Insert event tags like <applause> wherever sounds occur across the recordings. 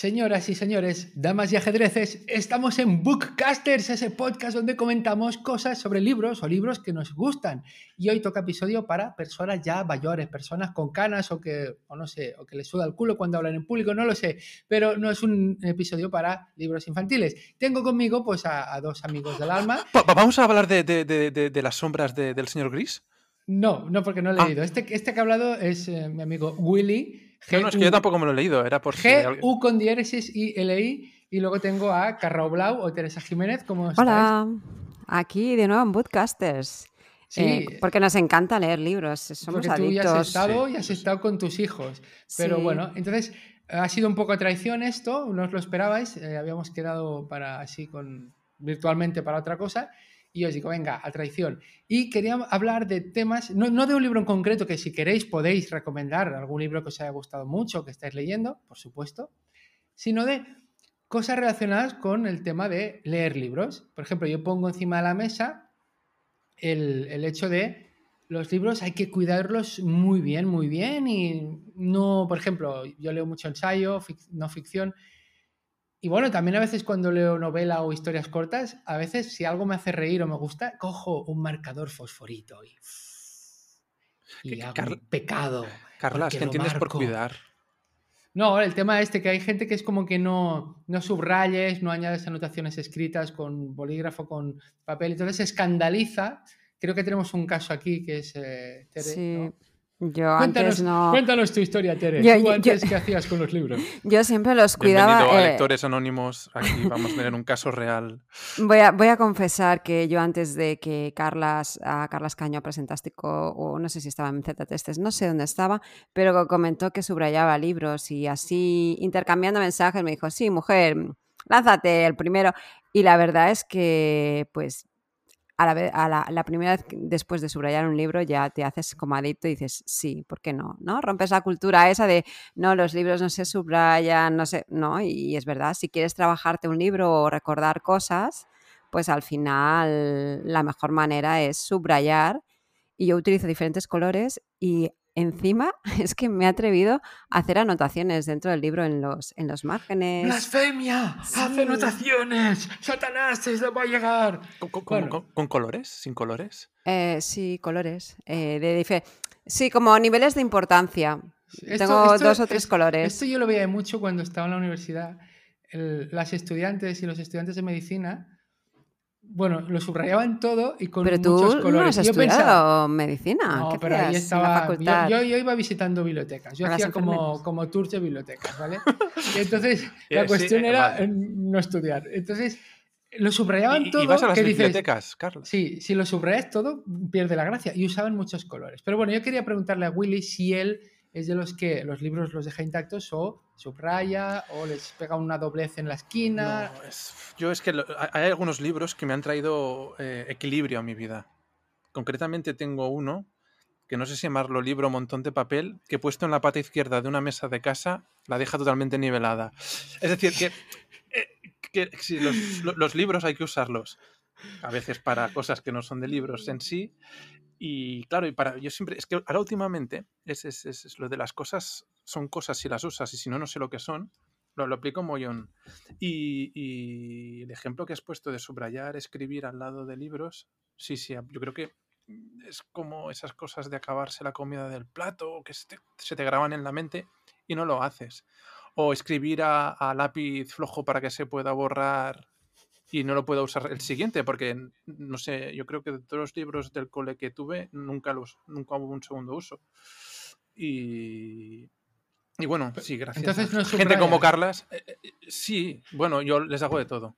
Señoras y señores, damas y ajedreces, estamos en Bookcasters, ese podcast donde comentamos cosas sobre libros o libros que nos gustan. Y hoy toca episodio para personas ya mayores, personas con canas o que, o no sé, o que les suda el culo cuando hablan en público, no lo sé. Pero no es un episodio para libros infantiles. Tengo conmigo pues a, dos amigos del alma. ¿Vamos a hablar de, las sombras del señor Gris? No, no, porque no he ah. leído. Este, este que ha hablado es eh, mi amigo Willy no, es que yo tampoco me lo he leído, era por G, U con diéresis y LI. Y luego tengo a Carrao Blau o Teresa Jiménez. ¿Cómo estáis? Hola, aquí de nuevo en Bootcasters. Sí. Eh, porque nos encanta leer libros, somos porque tú ya has estado y has estado con tus hijos. Pero bueno, entonces ha sido un poco traición esto, no os lo esperabais, eh, habíamos quedado para así con virtualmente para otra cosa y os digo, venga, a traición. Y quería hablar de temas, no, de un libro en concreto, que si queréis podéis recomendar algún libro que os haya gustado mucho, que estáis leyendo, por supuesto, sino de cosas relacionadas con el tema de leer libros. Por ejemplo, yo pongo encima de la mesa el, el hecho de los libros hay que cuidarlos muy bien, muy bien y no, por ejemplo, yo leo mucho ensayo, no ficción, y bueno, también a veces cuando leo novela o historias cortas, a veces si algo me hace reír o me gusta, cojo un marcador fosforito y, y hago pecado. Carla, ¿qué entiendes por cuidar? No, el tema este, que hay gente que es como que no, no subrayes, no añades anotaciones escritas con bolígrafo, con papel, entonces escandaliza. Creo que tenemos un caso aquí que es eh, sí. Yo cuéntanos, antes no... cuéntanos tu historia, Tere. ¿Tú qué hacías con los libros? <laughs> Yo siempre los cuidaba. Bienvenido a eh, Lectores Anónimos. Aquí vamos a tener un caso real. Voy a, voy a confesar que yo antes de que Carlas, a Carlas Caño Presentástico, o no sé si estaba en Z-Testes, no sé dónde estaba, pero comentó que subrayaba libros y así, intercambiando mensajes, me dijo, sí, mujer, lánzate el primero. Y la verdad es que, pues, a la, la, primera vez después de subrayar un libro ya te haces como adicto y dices, sí, ¿por qué no? ¿no? Rompes la cultura esa de, no, los libros no se subrayan, no sé, no, y es verdad, si quieres trabajarte un libro o recordar cosas, pues al final la mejor manera es subrayar y yo utilizo diferentes colores y encima <laughs> es que me he atrevido a hacer anotaciones dentro del libro en los, en los márgenes. ¡Blasfemia! ¡Hace anotaciones! ¡Satanás se va a llegar! ¿Con, colores? ¿Sin colores? Eh, sí, colores. Eh, de sí, como niveles de importancia. Tengo dos o tres colores. Esto yo lo veía mucho cuando estaba en la universidad. las estudiantes y los estudiantes de medicina bueno, lo subrayaban todo y con muchos colores. No has yo estudiado medicina. No, pero ahí estaba. Yo, yo, iba visitando bibliotecas. Yo hacía como, como tours de bibliotecas, ¿vale? <laughs> Y entonces la cuestión era no estudiar. Entonces lo subrayaban todo. ¿Y vas a las bibliotecas, Carlos? Sí, si lo subrayas todo, pierde la gracia. Y usaban muchos colores. Pero bueno, yo quería preguntarle a Willy si él es de los que los libros los deja intactos o subraya o les pega una doblez en la esquina. yo es que hay algunos libros que me han traído eh, equilibrio a mi vida. Concretamente tengo uno que no sé si llamarlo libro montón de papel, que he puesto en la pata izquierda de una mesa de casa, la deja totalmente nivelada. Es decir, que, eh, si los, libros hay que usarlos a veces para cosas que no son de libros en sí, y claro, y para yo siempre, es que ahora últimamente es, es, es, lo de las cosas, son cosas si las usas y si no, no sé lo que son, lo, lo aplico mollón. Y, y el ejemplo que has puesto de subrayar, escribir al lado de libros, sí, sí, yo creo que es como esas cosas de acabarse la comida del plato, que se te, se te graban en la mente y no lo haces. O escribir a, a lápiz flojo para que se pueda borrar y no lo puedo usar el siguiente, porque no sé, yo creo que de todos los libros del cole que tuve, nunca los, nunca hubo un segundo uso. Y, y bueno, sí, gracias. Entonces, no gente como Carlas, eh, eh, sí, bueno, yo les hago de todo.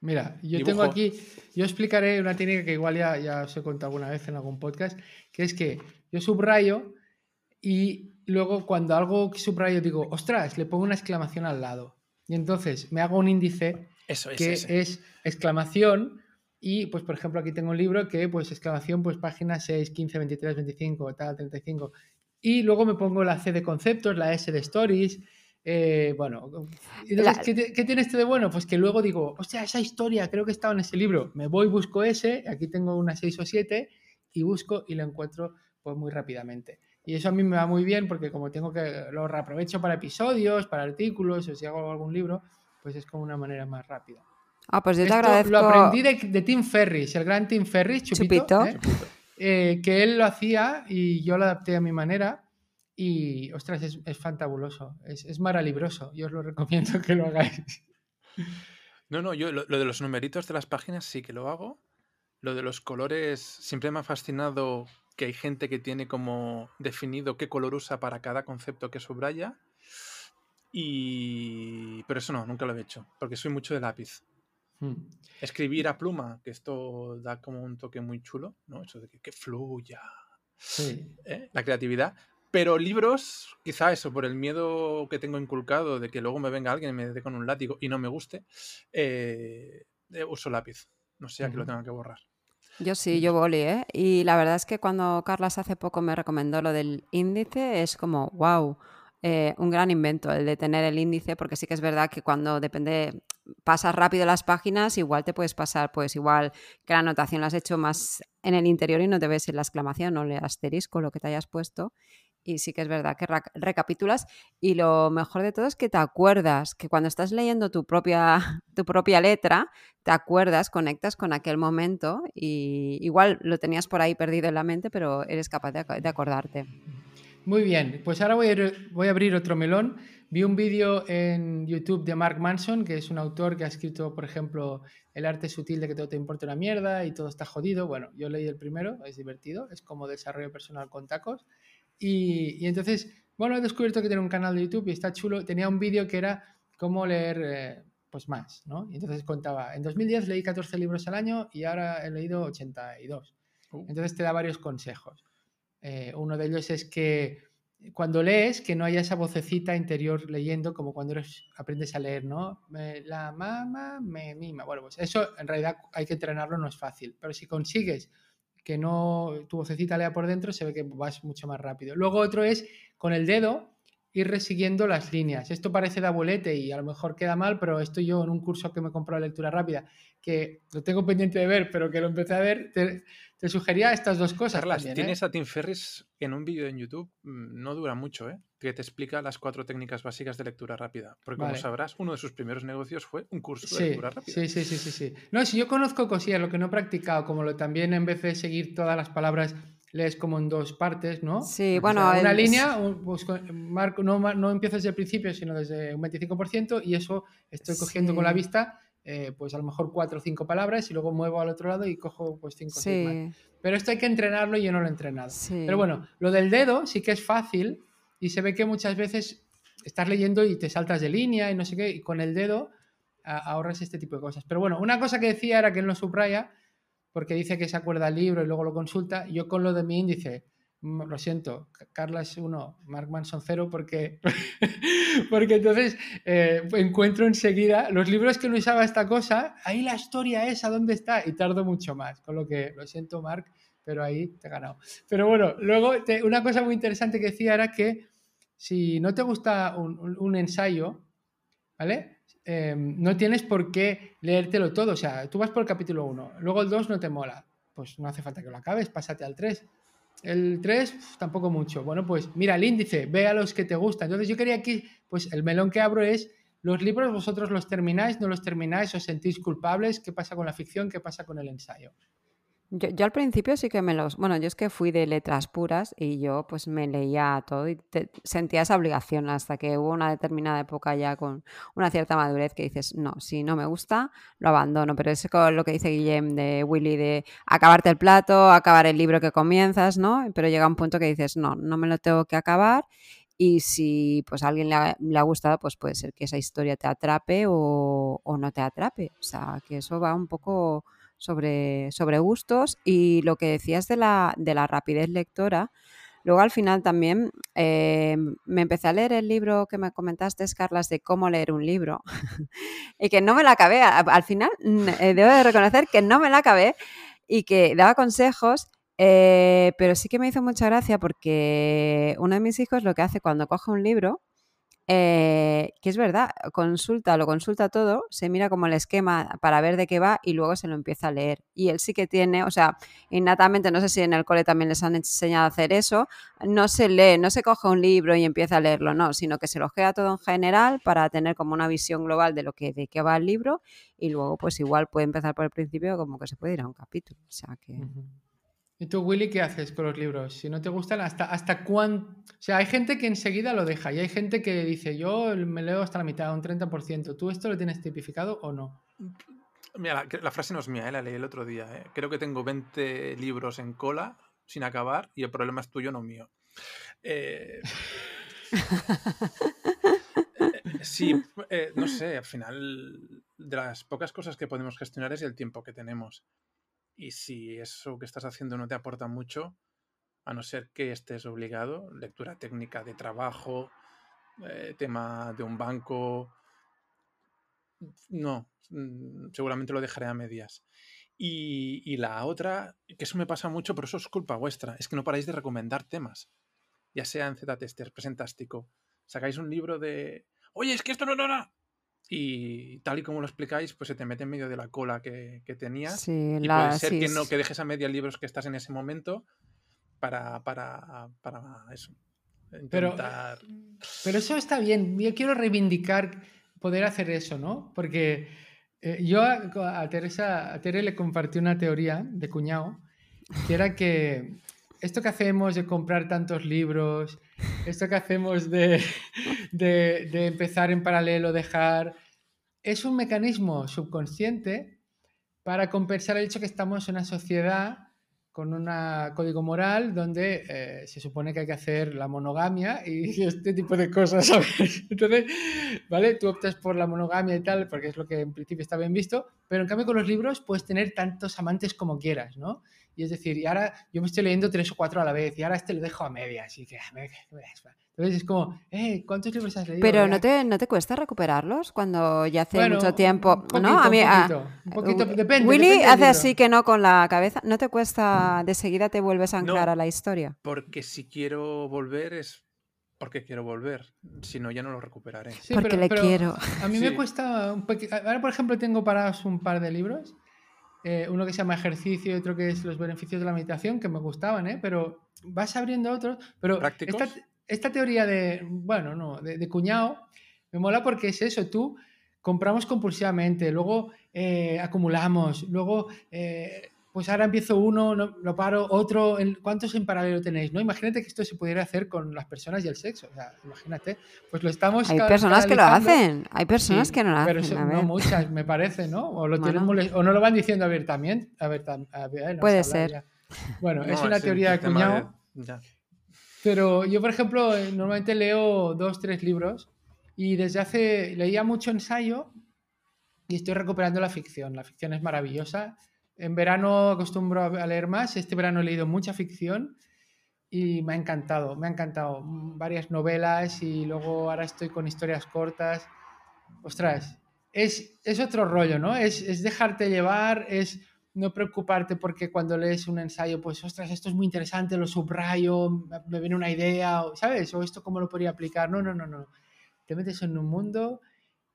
Mira, yo tengo aquí, yo explicaré una técnica que igual ya, ya os he contado alguna vez en algún podcast, que es que yo subrayo y luego cuando algo subrayo digo, ostras, le pongo una exclamación al lado. Y entonces me hago un índice eso es, que es exclamación y, pues, por ejemplo, aquí tengo un libro que, pues, exclamación, pues, página 6, 15, 23, 25, tal, 35. Y luego me pongo la C de conceptos, la S de stories. Eh, bueno, ¿qué, ¿qué, tiene este de bueno? Pues que luego digo, hostia, esa historia creo que estaba en ese libro. Me voy, busco ese, aquí tengo una 6 o 7 y busco y lo encuentro pues muy rápidamente. Y eso a mí me va muy bien porque como tengo que lo reaprovecho para episodios, para artículos o si hago algún libro, pues es como una manera más rápida. Ah, pues yo te agradezco. Lo aprendí de, Tim Ferris, el gran Tim Ferris, Chupito, ¿eh? Eh, que él lo hacía y yo lo adapté a mi manera. Y, ostras, es, es fantabuloso, es, es maravilloso. Yo os lo recomiendo que lo hagáis. No, no, yo lo, de los numeritos de las páginas sí que lo hago. Lo de los colores siempre me ha fascinado que hay gente que tiene como definido qué color usa para cada concepto que subraya. Y... Pero eso no, nunca lo he hecho, porque soy mucho de lápiz. Hmm. Escribir a pluma, que esto da como un toque muy chulo, ¿no? Eso de que, fluya. ¿Eh? La creatividad. Pero libros, quizá eso, por el miedo que tengo inculcado de que luego me venga alguien y me dé con un látigo y no me guste, eh, eh, uso lápiz. No sea que lo tenga que borrar. Yo sí, yo boli, ¿eh? Y la verdad es que cuando Carlas hace poco me recomendó lo del índice, es como, wow, un gran invento el de tener el índice, porque sí que es verdad que cuando depende, pasas rápido las páginas, igual te puedes pasar, pues igual que la anotación la has hecho más en el interior y no te ves en la exclamación o el asterisco, lo que te hayas puesto y sí que es verdad que recapitulas y lo mejor de todo es que te acuerdas, que cuando estás leyendo tu propia, <laughs> tu propia letra, te acuerdas, conectas con aquel momento y igual lo tenías por ahí perdido en la mente, pero eres capaz de, acordarte. Muy bien, pues ahora voy a, voy a abrir otro melón. Vi un vídeo en YouTube de Mark Manson, que es un autor que ha escrito, por ejemplo, El arte sutil de que todo te importa una mierda y todo está jodido. Bueno, yo leí el primero, es divertido, es como desarrollo personal con tacos. Y, entonces, bueno, he descubierto que tiene un canal de YouTube y está chulo. Tenía un vídeo que era cómo leer eh, pues más, ¿no? Y entonces contaba, en 2010 leí 14 libros al año y ahora he leído 82. Uh. Entonces te da varios consejos. Eh, uno de ellos es que cuando lees, que no haya esa vocecita interior leyendo como cuando aprendes a leer, ¿no? la mamá me mima. Bueno, pues eso en realidad hay que entrenarlo, no es fácil. Pero si consigues que no tu vocecita lea por dentro, se ve que vas mucho más rápido. Luego otro es con el dedo ir resiguiendo las líneas. Esto parece de abuelete y a lo mejor queda mal, pero esto yo en un curso que me compró de lectura rápida, que lo tengo pendiente de ver, pero que lo empecé a ver, te, sugería estas dos cosas. Carlas, ¿eh? tienes a Tim Ferris en un vídeo en YouTube, mm, no dura mucho, ¿eh? que te explica las cuatro técnicas básicas de lectura rápida. Porque como sabrás, uno de sus primeros negocios fue un curso de lectura rápida. Sí, sí, sí, sí, sí. No, si yo conozco cosillas, lo que no he practicado, como lo también en vez de seguir todas las palabras lees como en dos partes, ¿no? Sí, bueno. una línea, pues, marco, no, no empiezo desde el principio, sino desde un 25%, y eso estoy cogiendo con la vista, eh, pues a lo mejor cuatro o cinco palabras, y luego muevo al otro lado y cojo pues cinco o seis más. Pero esto hay que entrenarlo y yo no lo he entrenado. Pero bueno, lo del dedo sí que es fácil, y se ve que muchas veces estás leyendo y te saltas de línea y no sé qué, y con el dedo ahorras este tipo de cosas. Pero bueno, una cosa que decía era que él no subraya porque dice que se acuerda el libro y luego lo consulta. Yo con lo de mi índice, mm, lo siento, Carla es uno, Mark Manson cero, porque, <laughs> porque entonces eh, encuentro enseguida los libros que no usaba esta cosa, ahí la historia es a dónde está y tardo mucho más, con lo que lo siento Mark, pero ahí te he ganado. Pero bueno, luego una cosa muy interesante que decía era que si no te gusta un, un ensayo, ¿vale? Em, no tienes por qué leértelo todo. O sea, tú vas por el capítulo 1, luego el 2 no te mola. Pues no hace falta que lo acabes, pásate al 3. El 3 tampoco mucho. Bueno, pues mira el índice, ve a los que te gustan. Entonces yo quería que, pues el melón que abro es, los libros vosotros los termináis, no los termináis, os sentís culpables, ¿qué pasa con la ficción? ¿Qué pasa con el ensayo? Yo, al principio sí que me los... Bueno, yo es que fui de letras puras y yo pues me leía todo y sentía esa obligación hasta que hubo una determinada época ya con una cierta madurez que dices, no, si no me gusta, lo abandono. Pero es lo que dice Guillem de Willy de acabarte el plato, acabar el libro que comienzas, ¿no? Pero llega un punto que dices, no, no me lo tengo que acabar y si pues a alguien le ha, le gustado, pues puede ser que esa historia te atrape o, o, no te atrape. O sea, que eso va un poco sobre, sobre gustos y lo que decías de la, de la rapidez lectora. Luego al final también eh, me empecé a leer el libro que me comentaste, Carlas, de cómo leer un libro <laughs> y que no me la acabé. Al final eh, debo de reconocer que no me la acabé y que daba consejos, eh, pero sí que me hizo mucha gracia porque uno de mis hijos lo que hace cuando coge un libro eh, que es verdad, consulta, lo consulta todo, se mira como el esquema para ver de qué va y luego se lo empieza a leer. Y él sí que tiene, o sea, innatamente, no sé si en el cole también les han enseñado a hacer eso, no se lee, no se coge un libro y empieza a leerlo, no, sino que se lo queda todo en general para tener como una visión global de lo que de qué va el libro y luego pues igual puede empezar por el principio como que se puede ir a un capítulo. O sea que... ¿Y tú, Willy, qué haces con los libros? Si no te gustan, ¿hasta, hasta cuándo? O sea, hay gente que enseguida lo deja y hay gente que dice, yo me leo hasta la mitad, un 30%. ¿Tú esto lo tienes tipificado o no? Mira, la, frase no es mía, ¿eh? la leí el otro día. ¿eh? Creo que tengo 20 libros en cola sin acabar y el problema es tuyo, no mío. Eh, <laughs> sí, no sé, al final de las pocas cosas que podemos gestionar es el tiempo que tenemos. Y si eso que estás haciendo no te aporta mucho, a no ser que estés obligado, lectura técnica de trabajo, eh, tema de un banco, no, mm, seguramente lo dejaré a medias. Y, y, la otra, que eso me pasa mucho, pero eso es culpa vuestra, es que no paráis de recomendar temas, ya sea en Z-Tester, Presentástico. Sacáis un libro de, oye, es que esto no, no, no, y tal y como lo explicáis, pues se te mete en medio de la cola que, que tenías. y puede ser que no, que dejes a media libros que estás en ese momento para, para, para eso. Pero, pero eso está bien. Yo quiero reivindicar poder hacer eso, ¿no? Porque eh, yo a, Teresa, a Tere le compartí una teoría de cuñado, que era que esto que hacemos de comprar tantos libros, esto que hacemos de, de, empezar en paralelo, dejar, es un mecanismo subconsciente para compensar el hecho que estamos en una sociedad con un código moral donde eh, se supone que hay que hacer la monogamia y <laughs> este tipo de cosas. Entonces, ¿vale? Tú optas por la monogamia y tal, porque es lo que en principio está bien visto, pero en cambio con los libros puedes tener tantos amantes como quieras, ¿no? Y es decir, y ahora yo me estoy leyendo tres o cuatro a la vez y ahora este lo dejo a medias y que... Entonces es como, eh, ¿cuántos libros has leído? Pero ¿no te, ¿no te cuesta recuperarlos cuando ya hace mucho tiempo? ¿no? A mí, un poquito, depende. Willy hace así que no con la cabeza. ¿No te cuesta, de seguida te vuelves a anclar a la historia? Porque si quiero volver es porque quiero volver. Si no, ya no lo recuperaré. porque le quiero. A mí me cuesta un poquito. Ahora, por ejemplo, tengo parados un par de libros. Eh, uno que se llama Ejercicio y otro que es Los beneficios de la meditación, que me gustaban, ¿eh? Pero vas abriendo otros. Pero esta teoría de, bueno, no, de, cuñado, me mola porque es eso, tú compramos compulsivamente, luego eh, acumulamos, luego, eh, pues ahora empiezo uno, lo paro, otro, ¿cuántos en paralelo tenéis? ¿no? Imagínate que esto se pudiera hacer con las personas y el sexo, o sea, imagínate, pues lo estamos... Hay personas que lo hacen, hay personas que no lo hacen. Pero no muchas, me parece, ¿no? O, lo o no lo van diciendo abiertamente. A ver, Puede ser. Bueno, <laughs> es una teoría de cuñado. Pero yo, por ejemplo, eh, normalmente leo dos, tres libros y desde hace, leía mucho ensayo y estoy recuperando la ficción. La ficción es maravillosa. En verano acostumbro a leer más. Este verano he leído mucha ficción y me ha encantado, me ha encantado. Varias novelas y luego ahora estoy con historias cortas. Ostras, es, es otro rollo, ¿no? Es, es dejarte llevar, es no preocuparte porque cuando lees un ensayo, pues, ostras, esto es muy interesante, lo subrayo, me viene una idea, ¿sabes? O esto cómo lo podría aplicar. No, no, no, no. Te metes en un mundo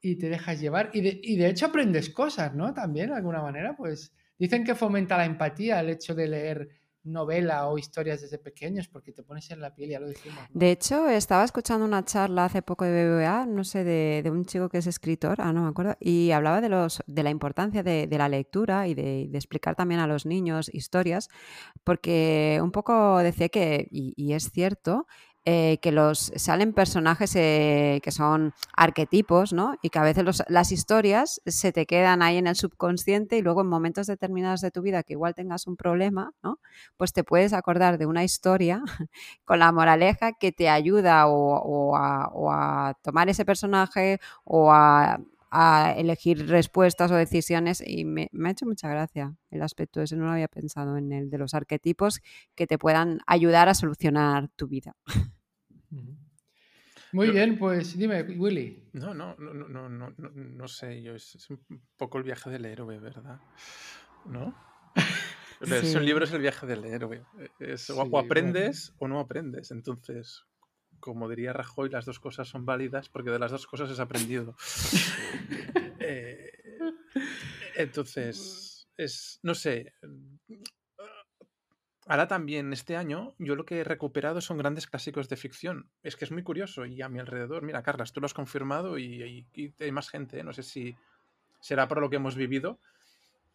y te dejas llevar. Y de, y de hecho aprendes cosas, ¿no? También, de alguna manera, pues dicen que fomenta la empatía el hecho de leer novela o historias desde pequeños porque te pones en la piel, ya lo dijimos. De hecho, estaba escuchando una charla hace poco de BBVA, no sé, de, un chico que es escritor, ah, no me acuerdo, y hablaba de, los, de la importancia de, la lectura y de, explicar también a los niños historias, porque un poco decía que, y es cierto, eh, que los salen personajes eh, que son arquetipos, ¿no? Y que a veces las historias se te quedan ahí en el subconsciente y luego en momentos determinados de tu vida que igual tengas un problema, ¿no? Pues te puedes acordar de una historia <laughs> con la moraleja que te ayuda o, a, tomar ese personaje o a, elegir respuestas o decisiones y me, me, ha hecho mucha gracia el aspecto ese, no lo había pensado en el de los arquetipos que te puedan ayudar a solucionar tu vida. <laughs> Muy bien, pues dime, Willy. No, no, no, no, no, no, no sé, yo es, un poco el viaje del héroe, ¿verdad? ¿No? <laughs> Un libro es el viaje del héroe. o, aprendes o no aprendes. Entonces, como diría Rajoy, las dos cosas son válidas porque de las dos cosas es aprendido. <laughs> Eh, entonces, es, no sé. Ahora también, este año, yo lo que he recuperado son grandes clásicos de ficción. Es que es muy curioso y a mi alrededor, mira, Carlas, tú lo has confirmado y, hay más gente, ¿eh? no sé si será por lo que hemos vivido,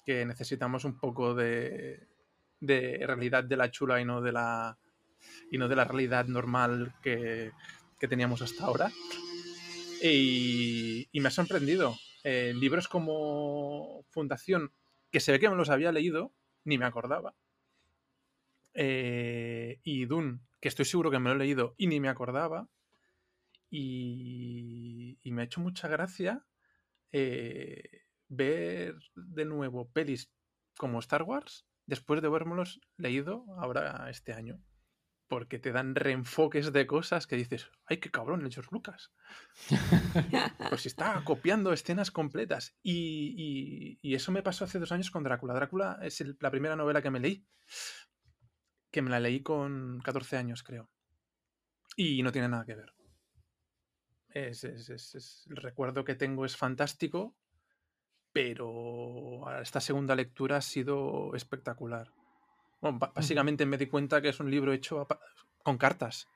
que necesitamos un poco de, realidad de la chula y no de la, y no de la realidad normal que, que teníamos hasta ahora. Y, y me ha sorprendido. Eh, libros como Fundación, que se ve que me los había leído, ni me acordaba. Eh, y Dune, que estoy seguro que me lo he leído y ni me acordaba. Y, y me ha hecho mucha gracia eh, ver de nuevo pelis como Star Wars después de habermelos leído ahora este año porque te dan reenfoques de cosas que dices, ¡ay, qué cabrón el George Lucas! <laughs> pues está copiando escenas completas. Y, eso me pasó hace dos años con Drácula. Drácula es la primera novela que me leí, que me la leí con 14 años, creo. Y no tiene nada que ver. Es, el recuerdo que tengo es fantástico, pero esta segunda lectura ha sido espectacular. Bueno, básicamente me di cuenta que es un libro hecho con cartas.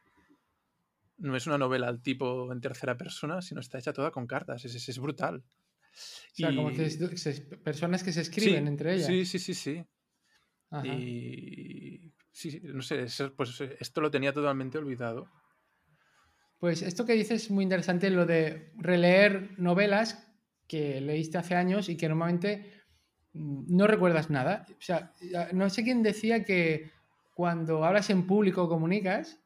No es una novela al tipo en tercera persona, sino está hecha toda con cartas. Es, es, brutal. O sea, como que personas que se escriben entre ellas. Sí, sí, sí, sí. Y sí, no sé, pues esto lo tenía totalmente olvidado. Pues esto que dices es muy interesante, lo de releer novelas que leíste hace años y que normalmente no recuerdas nada. O sea, no sé quién decía que cuando hablas en público comunicas,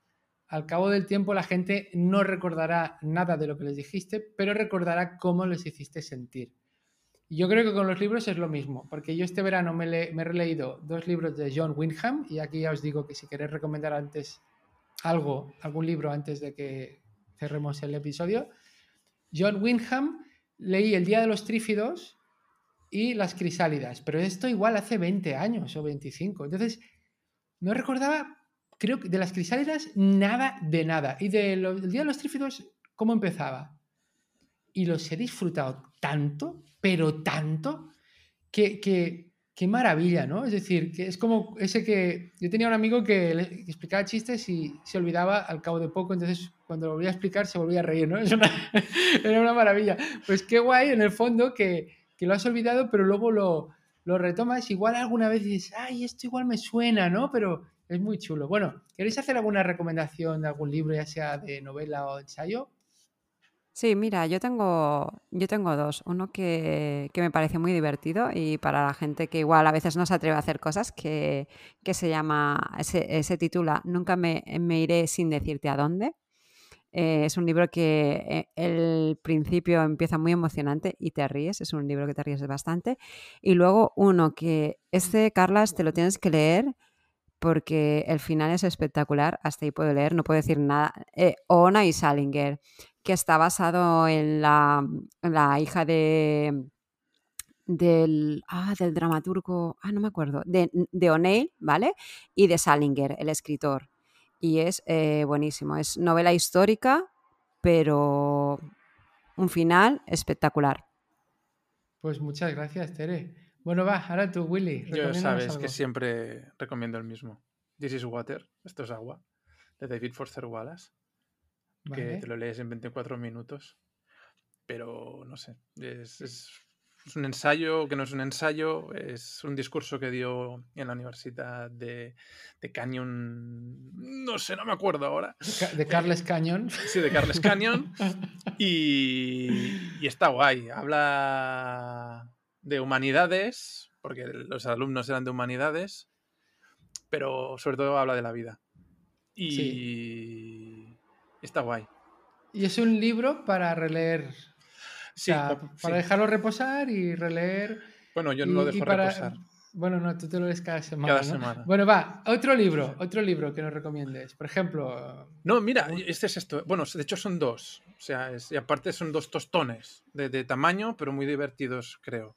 al cabo del tiempo la gente no recordará nada de lo que les dijiste, pero recordará cómo les hiciste sentir. Yo creo que con los libros es lo mismo, porque yo este verano me, me he releído dos libros de John Wyndham, y aquí ya os digo que si queréis recomendar antes algo, algún libro antes de que cerremos el episodio, John Wyndham leí El Día de los Trífidos, y las crisálidas. Pero esto igual hace 20 años o 25. Entonces, no recordaba, creo que de las crisálidas, nada de nada. Y del Día de los Trífidos, ¿cómo empezaba? Y los he disfrutado tanto, pero tanto, que, que qué maravilla, ¿no? Es decir, que es como ese que yo tenía un amigo que, le, explicaba chistes y se olvidaba al cabo de poco, entonces cuando lo volvía a explicar se volvía a reír, ¿no? <laughs> era una maravilla. Pues qué guay en el fondo que, que lo has olvidado, pero luego lo, lo retomas. Igual alguna vez dices, ay, esto igual me suena, ¿no? Pero es muy chulo. Bueno, ¿queréis hacer alguna recomendación de algún libro, ya sea de novela o ensayo? Sí, mira, yo tengo, yo tengo dos. Uno que, que, me parece muy divertido y para la gente que igual a veces no se atreve a hacer cosas, que, que se llama, se, se titula Nunca me, me, iré sin decirte a dónde. Eh, es un libro que eh, el principio empieza muy emocionante y te ríes, es un libro que te ríes bastante. Y luego uno que este, Carlas, te lo tienes que leer porque el final es espectacular, hasta ahí puedo leer, no puedo decir nada. Eh, Ona y Salinger, que está basado en la, hija de del, ah, del dramaturgo, ah, no me acuerdo, de, de O'Neill, ¿vale? Y de Salinger, el escritor y es eh, buenísimo. Es novela histórica, pero un final espectacular. Pues muchas gracias, Tere. Bueno, va, ahora tú, Willy. Yo sabes que siempre recomiendo el mismo. This is Water, esto es agua, de David Foster Wallace, que te lo lees en 24 minutos. Pero no sé, es es un ensayo que no es un ensayo, es un discurso que dio en la Universidad de, de Canyon, no sé, no me acuerdo ahora. De Carles Canyon. Sí, de Carles Canyon. <laughs> y, y está guay, habla de humanidades, porque los alumnos eran de humanidades, pero sobre todo habla de la vida. Y está guay. Y es un libro para releer para dejarlo reposar y releer. Bueno, yo no lo dejo reposar. Bueno, no, tú te lo lees cada semana. Bueno, va, otro libro, otro libro que nos recomiendes. Por ejemplo. No, mira, este es esto. Bueno, de hecho son dos. O sea, y aparte son dos tostones de, tamaño, pero muy divertidos, creo.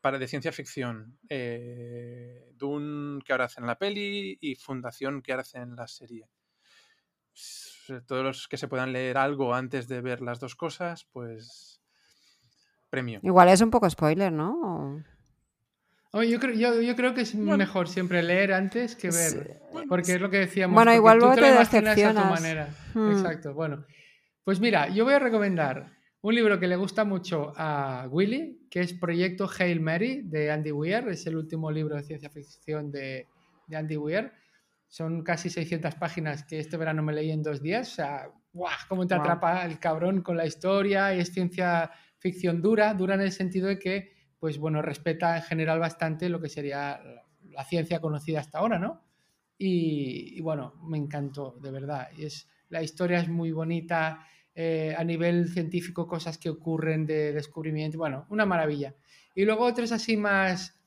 Para de ciencia ficción. Eh, Dune, que ahora hacen la peli, y Fundación, que ahora hacen la serie. todos los que se puedan leer algo antes de ver las dos cosas, pues premio. Igual es un poco spoiler, ¿no? yo, creo, yo, creo que es mejor siempre leer antes que ver. Porque es lo que decíamos. Bueno, igual tú te, lo decepcionas. A tu manera. Hmm. Exacto. Bueno, pues mira, yo voy a recomendar un libro que le gusta mucho a Willy, que es Proyecto Hail Mary de Andy Weir. Es el último libro de ciencia ficción de, de Andy Weir. Son casi 600 páginas que este verano me leí en dos días. O sea, ¡guau! ¿Cómo te atrapa el cabrón con la historia? Y es ciencia ficción dura, dura en el sentido de que, pues bueno, respeta en general bastante lo que sería la ciencia conocida hasta ahora, ¿no? Y, bueno, me encantó, de verdad. Y es, la historia es muy bonita, eh, a nivel científico, cosas que ocurren de descubrimiento, bueno, una maravilla. Y luego otros así más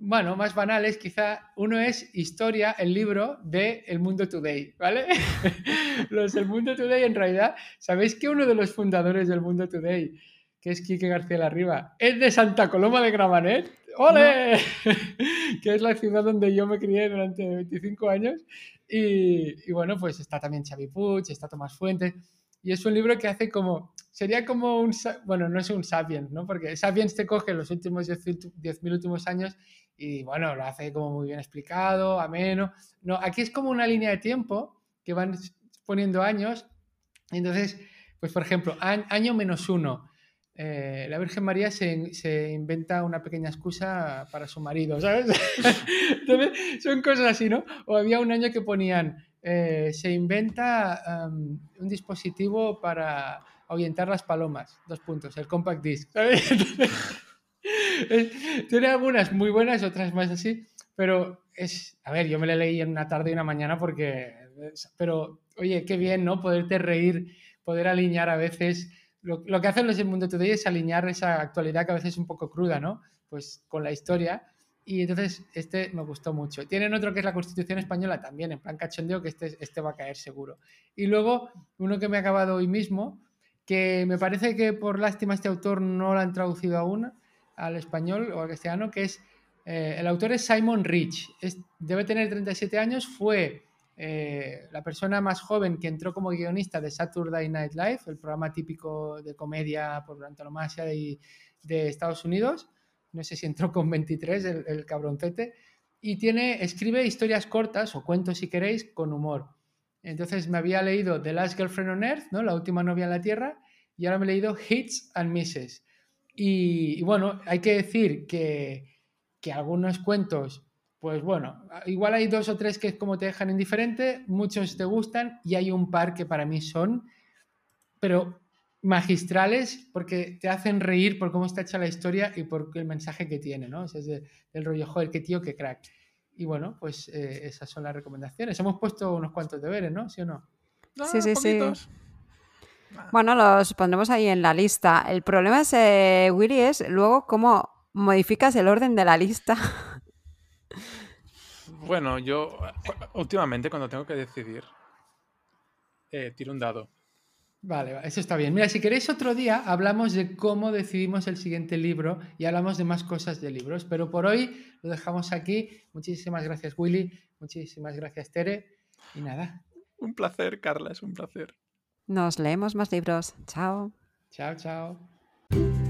bueno, más banales, quizá uno es Historia, el libro de El Mundo Today, ¿vale? <laughs> los del Mundo Today, en realidad, ¿sabéis que uno de los fundadores del Mundo Today, que es Quique García Larriba, es de Santa Coloma de Gramanet? ¡Ole! <laughs> que es la ciudad donde yo me crié durante 25 años. Y, y bueno, pues está también Xavi Puig, está Tomás Fuentes. Y es un libro que hace como, sería como un, bueno, no es un Sapiens, ¿no? Porque Sapiens te coge los últimos 10.000 últimos años y bueno, lo hace como muy bien explicado, ameno. No, aquí es como una línea de tiempo que van poniendo años. Entonces, pues por ejemplo, año menos uno. Eh, la Virgen María se, se, inventa una pequeña excusa para su marido, ¿sabes? <laughs> Entonces, son cosas así, ¿no? O había un año que ponían eh, se inventa un dispositivo para ahuyentar las palomas. Dos puntos, el compact disc. <laughs> <laughs> tiene algunas muy buenas, otras más así, pero es, a ver, yo me la leí en una tarde y una mañana porque, pero oye, qué bien, ¿no? Poderte reír, poder alinear a veces. Lo, lo que hacen los del Mundo Today es alinear esa actualidad que a veces es un poco cruda, ¿no? Pues con la historia y entonces este me gustó mucho. Tienen otro que es la Constitución Española también, en plan cachondeo, que este, este va a caer seguro. Y luego uno que me ha acabado hoy mismo, que me parece que por lástima este autor no lo han traducido aún al español o al castellano, que es, eh, el autor es Simon Rich, debe tener 37 años, fue eh, la persona más joven que entró como guionista de Saturday Night Live, el programa típico de comedia por antonomasia de, de Estados Unidos no sé si entró con 23 el, cabroncete, y tiene, escribe historias cortas o cuentos si queréis con humor. Entonces me había leído The Last Girlfriend on Earth, ¿no? La última novia en la Tierra, y ahora me he leído Hits and Misses. Y, bueno, hay que decir que, que, algunos cuentos, pues bueno, igual hay dos o tres que como te dejan indiferente, muchos te gustan y hay un par que para mí son, pero magistrales porque te hacen reír por cómo está hecha la historia y por el mensaje que tiene, ¿no? es el rollo, joder, qué tío, qué crack. Y bueno, pues eh, esas son las recomendaciones. Hemos puesto unos cuantos deberes, ¿no? ¿Sí o no? sí, sí, sí. Bueno, los pondremos ahí en la lista. El problema es, eh, Willy, es luego cómo modificas el orden de la lista. Bueno, yo últimamente cuando tengo que decidir, eh, tiro un dado. Vale, eso está bien. Mira, si queréis otro día hablamos de cómo decidimos el siguiente libro y hablamos de más cosas de libros, pero por hoy lo dejamos aquí. Muchísimas gracias Willy, muchísimas gracias Tere y nada. Un placer, Carla, es un placer. Nos leemos más libros. Chao. Chao, chao.